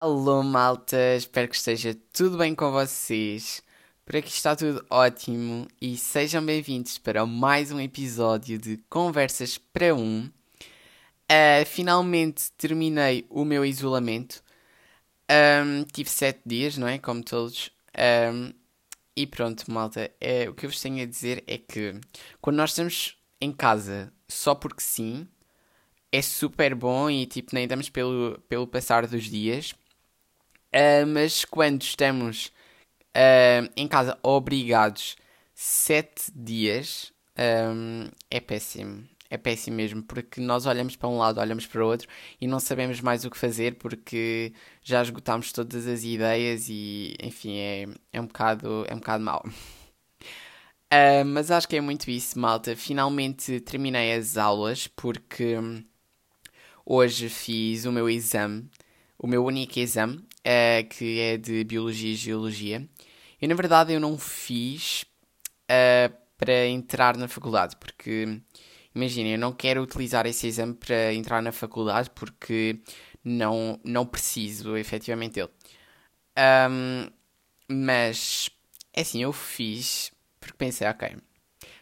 Alô malta, espero que esteja tudo bem com vocês. Por aqui está tudo ótimo e sejam bem-vindos para mais um episódio de Conversas para um. Uh, finalmente terminei o meu isolamento. Um, tive sete dias, não é? Como todos. Um, e pronto, malta. É, o que eu vos tenho a dizer é que quando nós estamos em casa só porque sim, é super bom e tipo nem damos pelo, pelo passar dos dias. Uh, mas quando estamos uh, em casa obrigados sete dias, um, é péssimo. É péssimo mesmo, porque nós olhamos para um lado, olhamos para o outro e não sabemos mais o que fazer porque já esgotámos todas as ideias e, enfim, é, é, um, bocado, é um bocado mau. Uh, mas acho que é muito isso, malta. Finalmente terminei as aulas porque hoje fiz o meu exame, o meu único exame, uh, que é de Biologia e Geologia. E na verdade eu não fiz uh, para entrar na faculdade, porque imaginem, eu não quero utilizar esse exame para entrar na faculdade porque não, não preciso efetivamente dele. Um, mas é assim, eu fiz porque pensei, ok,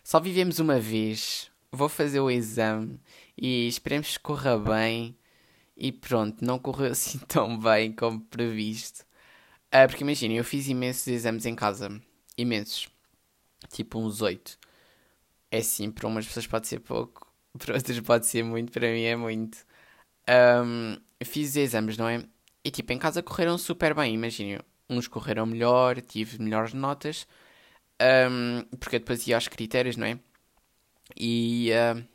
só vivemos uma vez, vou fazer o exame e esperemos que corra bem. E pronto, não correu assim tão bem como previsto. Uh, porque imaginem, eu fiz imensos exames em casa. Imensos. Tipo uns oito. É sim, para umas pessoas pode ser pouco, para outras pode ser muito, para mim é muito. Um, fiz exames, não é? E tipo, em casa correram super bem, imaginem. Uns correram melhor, tive melhores notas. Um, porque depois ia aos critérios, não é? E, uh,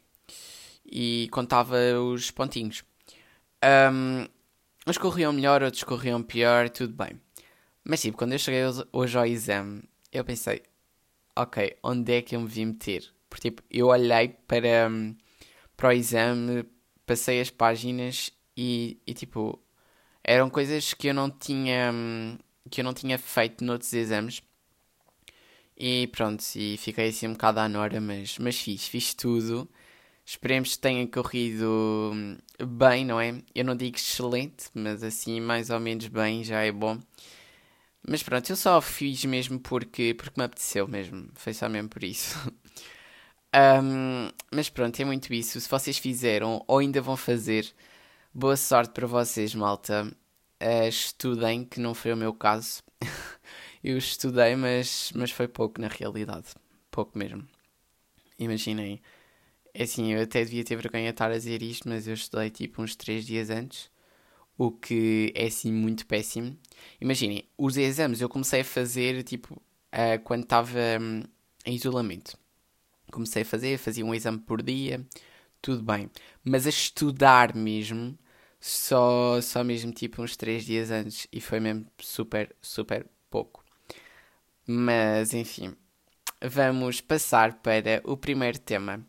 e contava os pontinhos. Um, uns corriam melhor, outros corriam pior, tudo bem. Mas tipo, quando eu cheguei hoje ao exame, eu pensei, ok, onde é que eu me vim meter? Porque tipo, eu olhei para, para o exame, passei as páginas e, e tipo, eram coisas que eu não tinha que eu não tinha feito noutros exames e pronto, e fiquei assim um bocado à nora, mas, mas fiz, fiz tudo. Esperemos que tenha corrido bem, não é? Eu não digo excelente, mas assim mais ou menos bem já é bom. Mas pronto, eu só fiz mesmo porque, porque me apeteceu mesmo. Foi só mesmo por isso. um, mas pronto, é muito isso. Se vocês fizeram ou ainda vão fazer, boa sorte para vocês, malta. Uh, estudem, que não foi o meu caso. eu estudei, mas, mas foi pouco na realidade. Pouco mesmo. Imaginem. É assim, eu até devia ter vergonha de estar a dizer isto, mas eu estudei tipo uns 3 dias antes. O que é assim muito péssimo. Imaginem, os exames eu comecei a fazer tipo uh, quando estava um, em isolamento. Comecei a fazer, fazia um exame por dia, tudo bem. Mas a estudar mesmo, só, só mesmo tipo uns 3 dias antes. E foi mesmo super, super pouco. Mas enfim, vamos passar para o primeiro tema.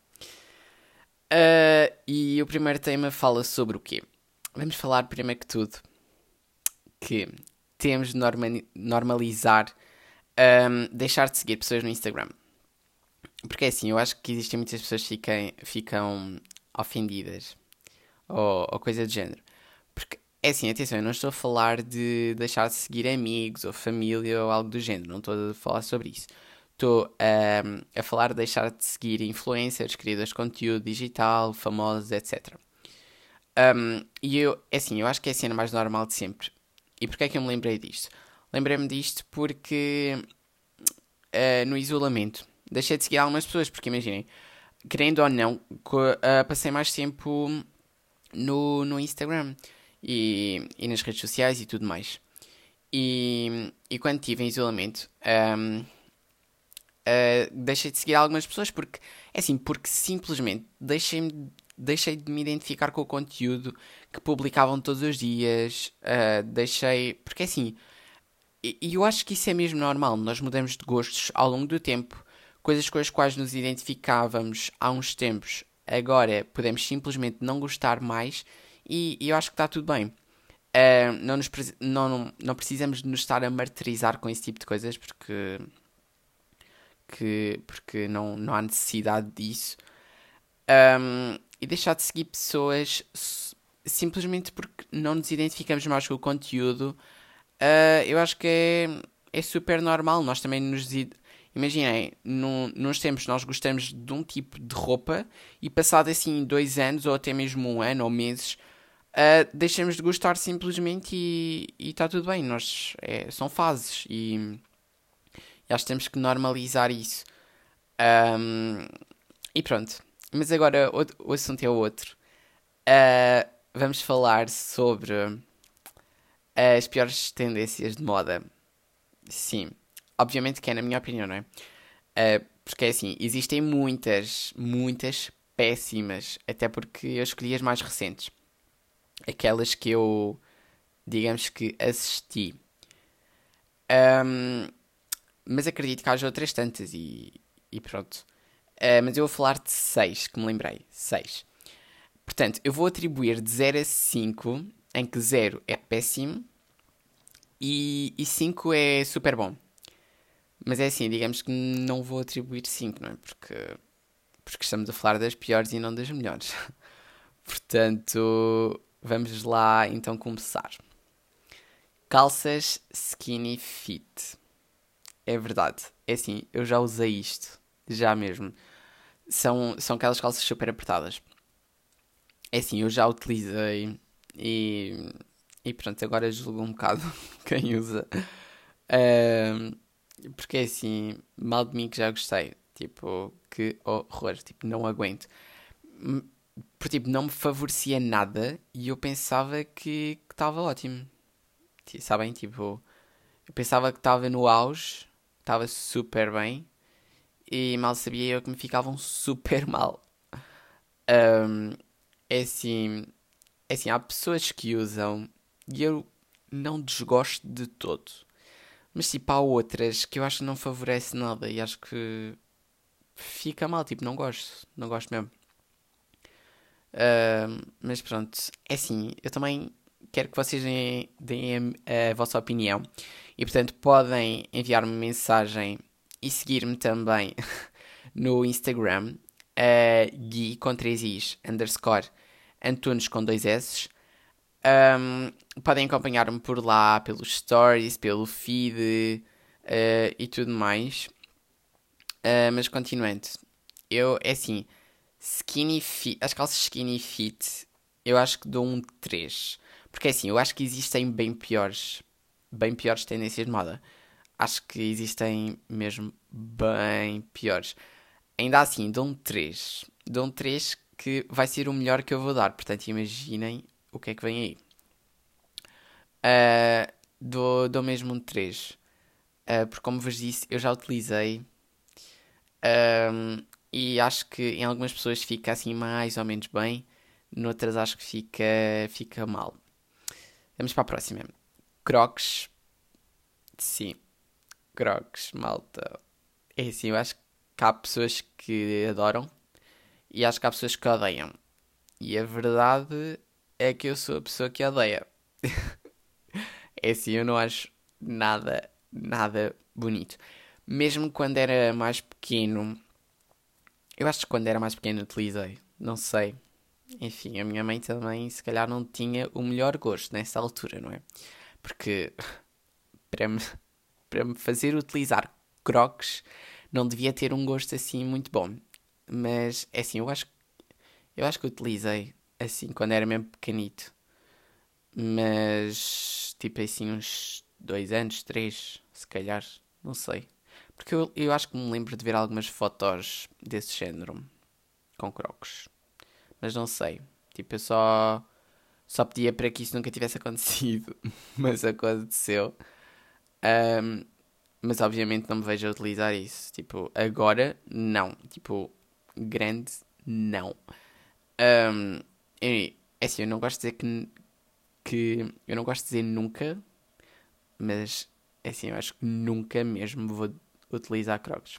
Uh, e o primeiro tema fala sobre o quê? Vamos falar primeiro que tudo que temos de norma normalizar um, deixar de seguir pessoas no Instagram. Porque é assim, eu acho que existem muitas pessoas que fiquem, ficam ofendidas ou, ou coisa do género. Porque é assim, atenção, eu não estou a falar de deixar de seguir amigos ou família ou algo do género, não estou a falar sobre isso. Estou um, a falar de deixar de seguir influencers, criadores de conteúdo digital, famosos, etc. Um, e eu, é assim, eu acho que é a cena mais normal de sempre. E porquê é que eu me lembrei disto? Lembrei-me disto porque uh, no isolamento deixei de seguir algumas pessoas, porque imaginem, querendo ou não, uh, passei mais tempo no, no Instagram e, e nas redes sociais e tudo mais. E, e quando estive em isolamento, um, uh, deixei de seguir algumas pessoas porque, é assim, porque simplesmente deixei, deixei de me identificar com o conteúdo que publicavam todos os dias, uh, deixei, porque é assim, e eu acho que isso é mesmo normal, nós mudamos de gostos ao longo do tempo, coisas com as quais nos identificávamos há uns tempos, agora podemos simplesmente não gostar mais e, e eu acho que está tudo bem. Uh, não, nos, não, não, não precisamos de nos estar a martirizar com esse tipo de coisas porque, que, porque não, não há necessidade disso. Um, e deixar de seguir pessoas simplesmente porque não nos identificamos mais com o conteúdo, uh, eu acho que é, é super normal. Nós também nos. Imaginem, num, nos tempos nós gostamos de um tipo de roupa e passado assim dois anos ou até mesmo um ano ou meses, uh, deixamos de gostar simplesmente e está tudo bem. Nós, é, são fases e, que temos que normalizar isso. Um, e pronto. Mas agora o, o assunto é outro. Uh, vamos falar sobre as piores tendências de moda. Sim, obviamente que é na minha opinião, não é? Uh, porque é assim, existem muitas, muitas péssimas, até porque eu escolhi as mais recentes. Aquelas que eu, digamos que, assisti. Um, mas acredito que haja outras tantas e, e pronto. Uh, mas eu vou falar de 6, que me lembrei. 6. Portanto, eu vou atribuir de 0 a 5, em que 0 é péssimo e, e 5 é super bom. Mas é assim, digamos que não vou atribuir 5, não é? Porque, porque estamos a falar das piores e não das melhores. Portanto, vamos lá então começar. Calças skinny fit. É verdade. É assim, eu já usei isto. Já mesmo. São, são aquelas calças super apertadas. É assim, eu já utilizei e, e pronto, agora julgo um bocado quem usa. porque é assim, mal de mim que já gostei. Tipo, que horror, tipo, não aguento. Por tipo, não me favorecia nada e eu pensava que estava ótimo. Sabem, tipo, eu pensava que estava no auge, estava super bem e mal sabia eu que me ficavam super mal. Um, é assim, é assim, há pessoas que usam e eu não desgosto de todo. Mas tipo, há outras que eu acho que não favorece nada e acho que fica mal, tipo, não gosto, não gosto mesmo. Mas pronto, é assim, eu também quero que vocês deem, deem a, a, vossa opinião e portanto podem enviar-me mensagem e seguir-me também no Instagram, uh, Gui com 3 is, underscore Antunes com dois S. Um, podem acompanhar-me por lá, pelos stories, pelo feed uh, e tudo mais. Uh, mas continuando, eu, é assim, skinny fit, as calças skinny fit, eu acho que dou um 3. Porque assim, eu acho que existem bem piores, bem piores tendências de moda. Acho que existem mesmo bem piores. Ainda assim, dou um 3. Dou um 3 que vai ser o melhor que eu vou dar. Portanto, imaginem o que é que vem aí. Uh, dou, dou mesmo um 3. Uh, ah, porque, como vos disse, eu já utilizei. Um, e acho que em algumas pessoas fica assim mais ou menos bem. Noutras acho que fica, fica mal. Vamos para a próxima. Crocs. Sim. Crocs, malta. É assim, eu acho que há pessoas que adoram e acho que há pessoas que odeiam. E a verdade é que eu sou a pessoa que odeia. é assim, eu não acho nada, nada bonito. Mesmo quando era mais pequeno, eu acho que quando era mais pequeno utilizei, não sei. Enfim, a minha mãe também se calhar não tinha o melhor gosto nessa altura, não é? Porque para me, para me fazer utilizar crocs não devia ter um gosto assim muito bom. Mas é assim, eu acho, eu acho que utilizei assim quando era mesmo pequenito. Mas tipo assim uns dois anos, três, se calhar, não sei. Porque eu, eu acho que me lembro de ver algumas fotos desse género com crocos. Mas não sei. Tipo, eu só só pedia para que isso nunca tivesse acontecido, mas aconteceu. Um, mas obviamente não me vejo a utilizar isso. Tipo, agora não. Tipo, grande, não. Um, é assim, eu não gosto de dizer que, que. Eu não gosto de dizer nunca, mas é assim, eu acho que nunca mesmo vou utilizar Crocs.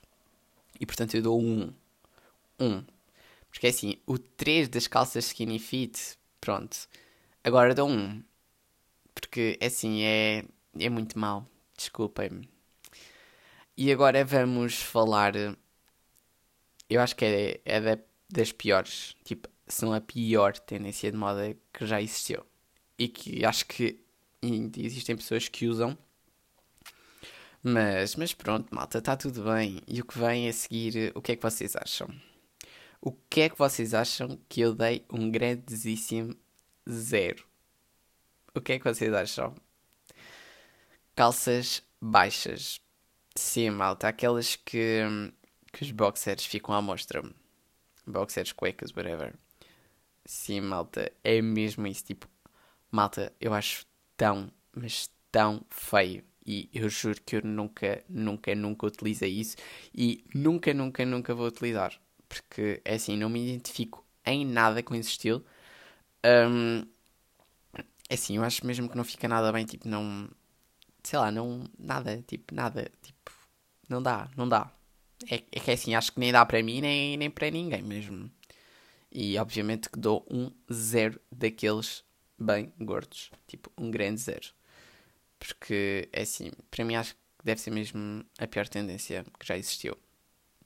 E portanto eu dou um. Um. Porque é assim, o 3 das calças skinny fit, pronto. Agora dou um. Porque é assim, é, é muito mal. Desculpem-me. E agora vamos falar eu acho que é, é da, das piores. Tipo, se não a pior tendência de moda que já existiu. E que acho que existem pessoas que usam. Mas, mas pronto, malta, está tudo bem. E o que vem a seguir, o que é que vocês acham? O que é que vocês acham que eu dei um grandíssimo zero? O que é que vocês acham? Calças baixas. Sim, malta, aquelas que, que os boxers ficam à mostra. Boxers, cuecas, whatever. Sim, malta, é mesmo isso. Tipo, malta, eu acho tão, mas tão feio. E eu juro que eu nunca, nunca, nunca utilizei isso. E nunca, nunca, nunca vou utilizar. Porque, é assim, não me identifico em nada com esse estilo. Um, é assim, eu acho mesmo que não fica nada bem. Tipo, não... Sei lá, não... Nada, tipo, nada. Tipo, não dá, não dá. É, é que é assim, acho que nem dá para mim, nem, nem para ninguém mesmo. E obviamente que dou um zero daqueles bem gordos. Tipo, um grande zero. Porque, é assim, para mim acho que deve ser mesmo a pior tendência que já existiu.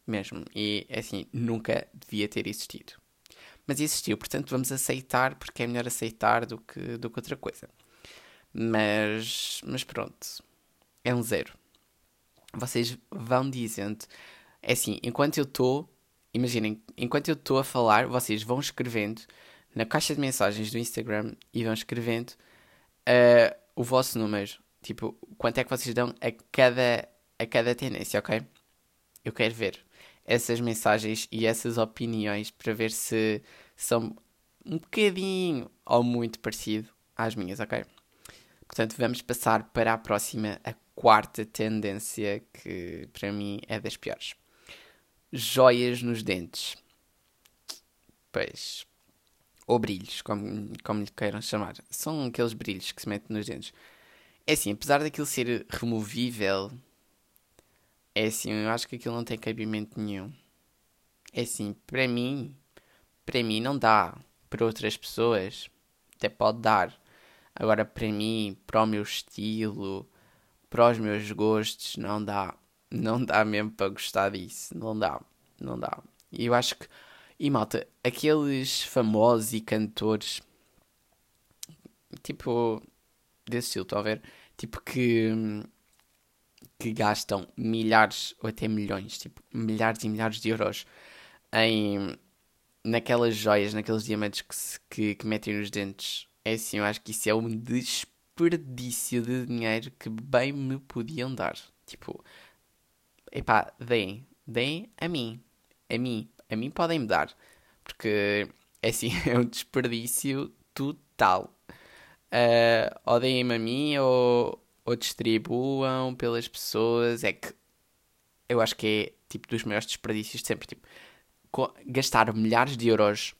Mesmo. E, é assim, nunca devia ter existido. Mas existiu, portanto vamos aceitar, porque é melhor aceitar do que, do que outra coisa. Mas, mas pronto. É um zero. Vocês vão dizendo. É assim, enquanto eu estou imaginem, enquanto eu estou a falar, vocês vão escrevendo na caixa de mensagens do Instagram e vão escrevendo uh, o vosso número. Tipo, quanto é que vocês dão a cada, a cada tendência, ok? Eu quero ver essas mensagens e essas opiniões para ver se são um bocadinho ou muito parecido às minhas, ok? Portanto, vamos passar para a próxima, a quarta tendência, que para mim é das piores joias nos dentes. Pois. Ou brilhos, como, como lhe queiram chamar. São aqueles brilhos que se metem nos dentes. É assim, apesar daquilo ser removível, é assim, eu acho que aquilo não tem cabimento nenhum. É assim, para mim, para mim não dá. Para outras pessoas, até pode dar. Agora, para mim, para o meu estilo, para os meus gostos, não dá não dá mesmo para gostar disso. Não dá, não dá. E eu acho que. E malta, aqueles famosos e cantores. Tipo. Desse estilo, estão a ver? Tipo que. Que gastam milhares ou até milhões, tipo, milhares e milhares de euros em. Naquelas joias, naqueles diamantes que, se, que, que metem nos dentes. É assim, eu acho que isso é um desperdício de dinheiro que bem me podiam dar. Tipo, epá, deem, deem a mim, a mim, a mim podem me dar, porque é assim, é um desperdício total. Uh, ou deem-me a mim ou, ou distribuam pelas pessoas, é que eu acho que é tipo dos maiores desperdícios de sempre, tipo, gastar milhares de euros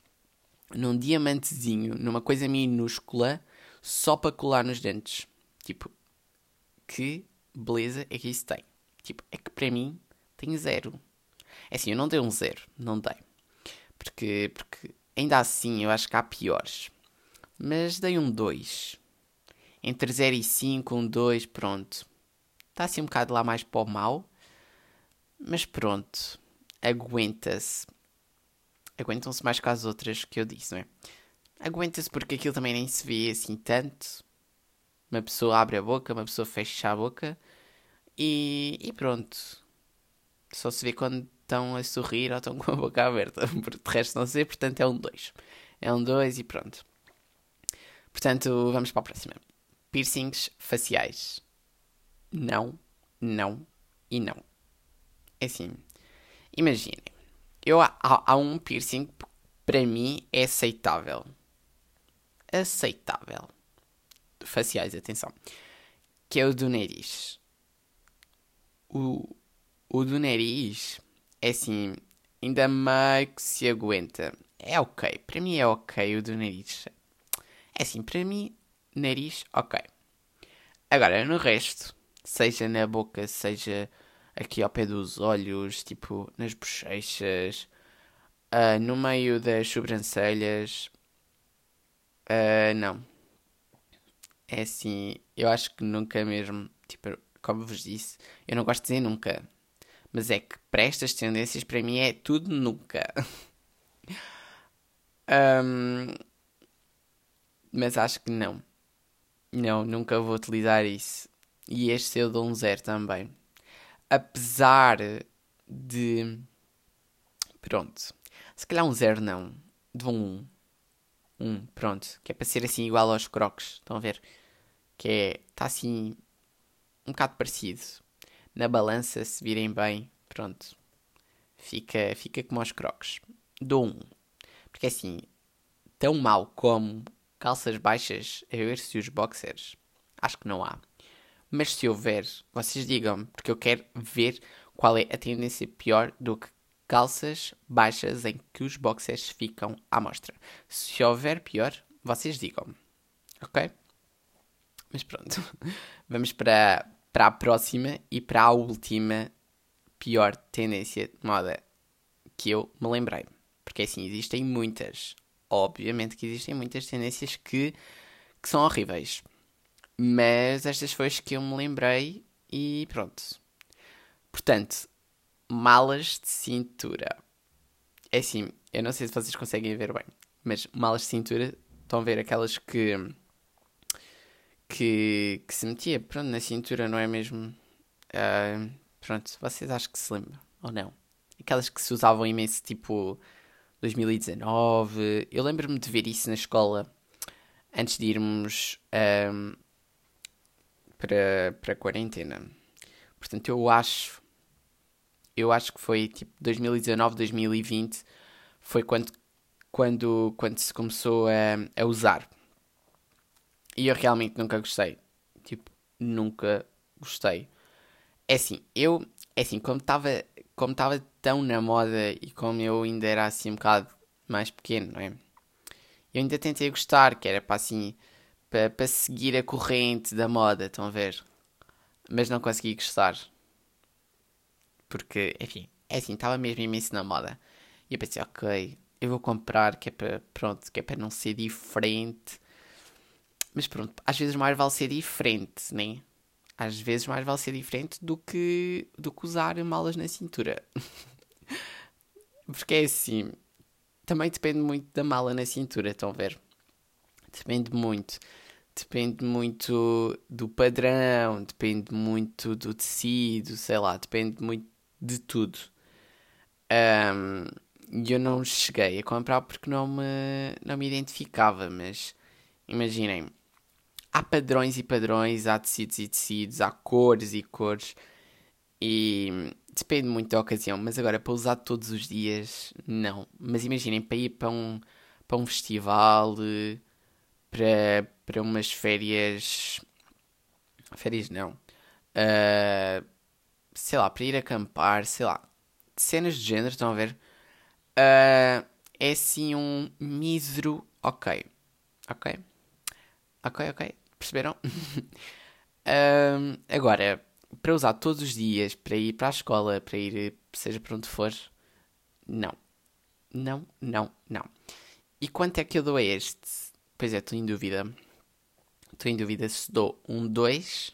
num diamantezinho, numa coisa minúscula, só para colar nos dentes. Tipo, que beleza é que isso tem? Tipo, é que para mim tem zero. É assim, eu não dei um zero, não dei. Porque, porque ainda assim eu acho que há piores. Mas dei um 2. Entre 0 e 5, um 2, pronto. Está assim um bocado lá mais para o mal. Mas pronto. Aguenta-se. Aguentam-se mais que as outras que eu disse, não é? Aguenta-se porque aquilo também nem se vê assim tanto. Uma pessoa abre a boca, uma pessoa fecha a boca. E, e pronto. Só se vê quando estão a sorrir ou estão com a boca aberta. Porque de resto não se vê, portanto é um 2. É um 2 e pronto. Portanto, vamos para a próxima. Piercings faciais. Não, não e não. É assim, imaginem. Eu, há, há um piercing para mim é aceitável. Aceitável. Faciais, atenção. Que é o do nariz. O, o do nariz é assim, ainda meio que se aguenta. É ok, para mim é ok o do nariz. É assim, para mim, nariz, ok. Agora, no resto, seja na boca, seja aqui ao pé dos olhos, tipo nas bochechas, uh, no meio das sobrancelhas, uh, não. É assim, eu acho que nunca mesmo, tipo, como vos disse, eu não gosto de dizer nunca. Mas é que para estas tendências, para mim, é tudo nunca. Um, mas acho que não. Não, nunca vou utilizar isso. E este eu dou um zero também. Apesar de. Pronto. Se calhar um zero não. Dou um 1. Um. pronto. Que é para ser assim igual aos crocs. Estão a ver? Que é. Está assim. Um bocado parecido. Na balança, se virem bem, pronto. Fica, fica como aos crocs. Dou um. Porque assim. Tão mal como calças baixas a ver se os boxers. Acho que não há. Mas se houver, vocês digam-me, porque eu quero ver qual é a tendência pior do que calças baixas em que os boxers ficam à mostra. Se houver pior, vocês digam-me. Ok? Mas pronto. Vamos para, para a próxima e para a última pior tendência de moda que eu me lembrei. Porque assim, existem muitas obviamente que existem muitas tendências que, que são horríveis. Mas estas foi as que eu me lembrei e pronto. Portanto, malas de cintura. É assim, eu não sei se vocês conseguem ver bem, mas malas de cintura, estão a ver aquelas que. que, que se metia, pronto, na cintura, não é mesmo? Uh, pronto, vocês acham que se lembram, ou não? Aquelas que se usavam imenso, tipo 2019. Eu lembro-me de ver isso na escola antes de irmos um, para, para a quarentena. Portanto, eu acho. Eu acho que foi tipo 2019, 2020. Foi quando, quando, quando se começou a, a usar. E eu realmente nunca gostei. Tipo, nunca gostei. É assim, eu. É assim, como estava como estava tão na moda e como eu ainda era assim um bocado mais pequeno, não é? Eu ainda tentei gostar, que era para assim, para, para seguir a corrente da moda, estão a ver? Mas não consegui gostar. Porque, enfim, é assim, estava mesmo imenso na moda. E eu pensei, ok, eu vou comprar, que é para, pronto, que é para não ser diferente. Mas pronto, às vezes mais vale ser diferente, né? Às vezes mais vale ser diferente do que, do que usar malas na cintura. Porque é assim, também depende muito da mala na cintura, estão a ver? Depende muito. Depende muito do padrão, depende muito do tecido, sei lá, depende muito de tudo. E um, eu não cheguei a comprar porque não me, não me identificava, mas imaginem, há padrões e padrões, há tecidos e tecidos, há cores e cores. E depende muito da ocasião, mas agora para usar todos os dias, não. Mas imaginem, para ir para um, para um festival, para, para umas férias. Férias não. Uh, sei lá, para ir acampar, sei lá. Cenas de género, estão a ver? Uh, é assim um mísero. Ok. Ok. Ok, ok. Perceberam? um, agora, para usar todos os dias, para ir para a escola, para ir seja para onde for, não. Não, não, não. E quanto é que eu dou a este? Pois é, estou em dúvida. Estou em dúvida se dou um 2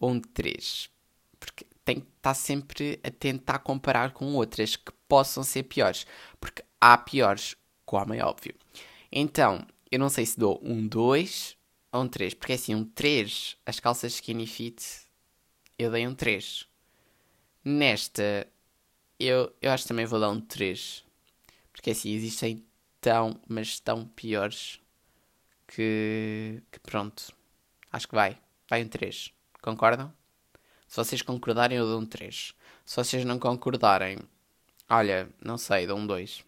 ou um 3. Porque tem que estar sempre a tentar comparar com outras que possam ser piores. Porque há piores, como é óbvio. Então, eu não sei se dou um 2 ou um 3. Porque é assim, um 3, as calças skinny fit, eu dei um 3. Nesta, eu, eu acho que também vou dar um 3. Porque assim, existem tão, mas tão piores que, que pronto. Acho que vai. Vai um 3. Concordam? Se vocês concordarem, eu dou um 3. Se vocês não concordarem, olha, não sei, dou um 2.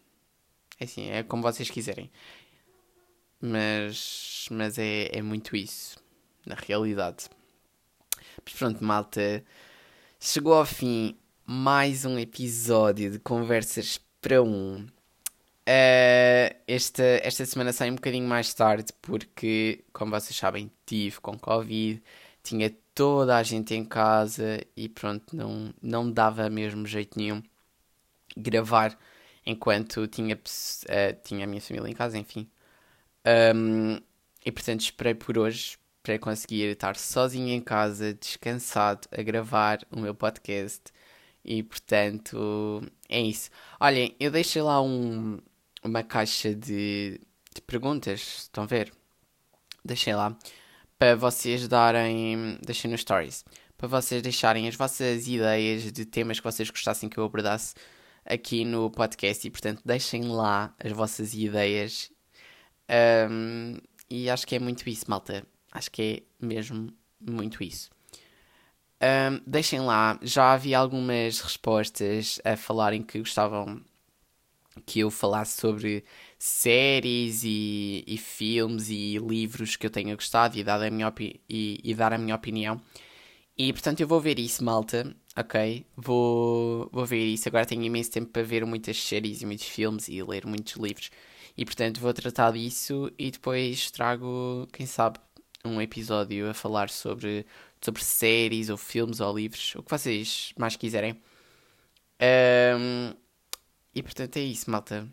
É assim, é como vocês quiserem. Mas, mas é, é muito isso, na realidade. Mas pronto, malta, chegou ao fim mais um episódio de Conversas para um. Uh, esta, esta semana sai um bocadinho mais tarde porque, como vocês sabem, tive com Covid, tinha toda a gente em casa e pronto, não, não dava mesmo jeito nenhum gravar enquanto tinha, uh, tinha a minha família em casa, enfim. Um, e portanto esperei por hoje para conseguir estar sozinho em casa, descansado, a gravar o meu podcast. E portanto é isso. Olhem, eu deixei lá um, uma caixa de, de perguntas, estão a ver? Deixem lá para vocês darem, deixem nos stories, para vocês deixarem as vossas ideias de temas que vocês gostassem que eu abordasse aqui no podcast e portanto deixem lá as vossas ideias um, e acho que é muito isso, malta. Acho que é mesmo muito isso. Um, deixem lá, já havia algumas respostas a falarem que gostavam que eu falasse sobre séries e, e filmes e livros que eu tenha gostado e dar, a minha e, e, dar a minha opinião. E portanto eu vou ver isso, malta. Ok? Vou, vou ver isso. Agora tenho imenso tempo para ver muitas séries e muitos filmes e ler muitos livros. E portanto vou tratar disso e depois trago, quem sabe, um episódio a falar sobre, sobre séries ou filmes ou livros, o que vocês mais quiserem. Um, e portanto é isso, malta.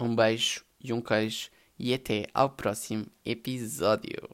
Um beijo e um queijo e até ao próximo episódio.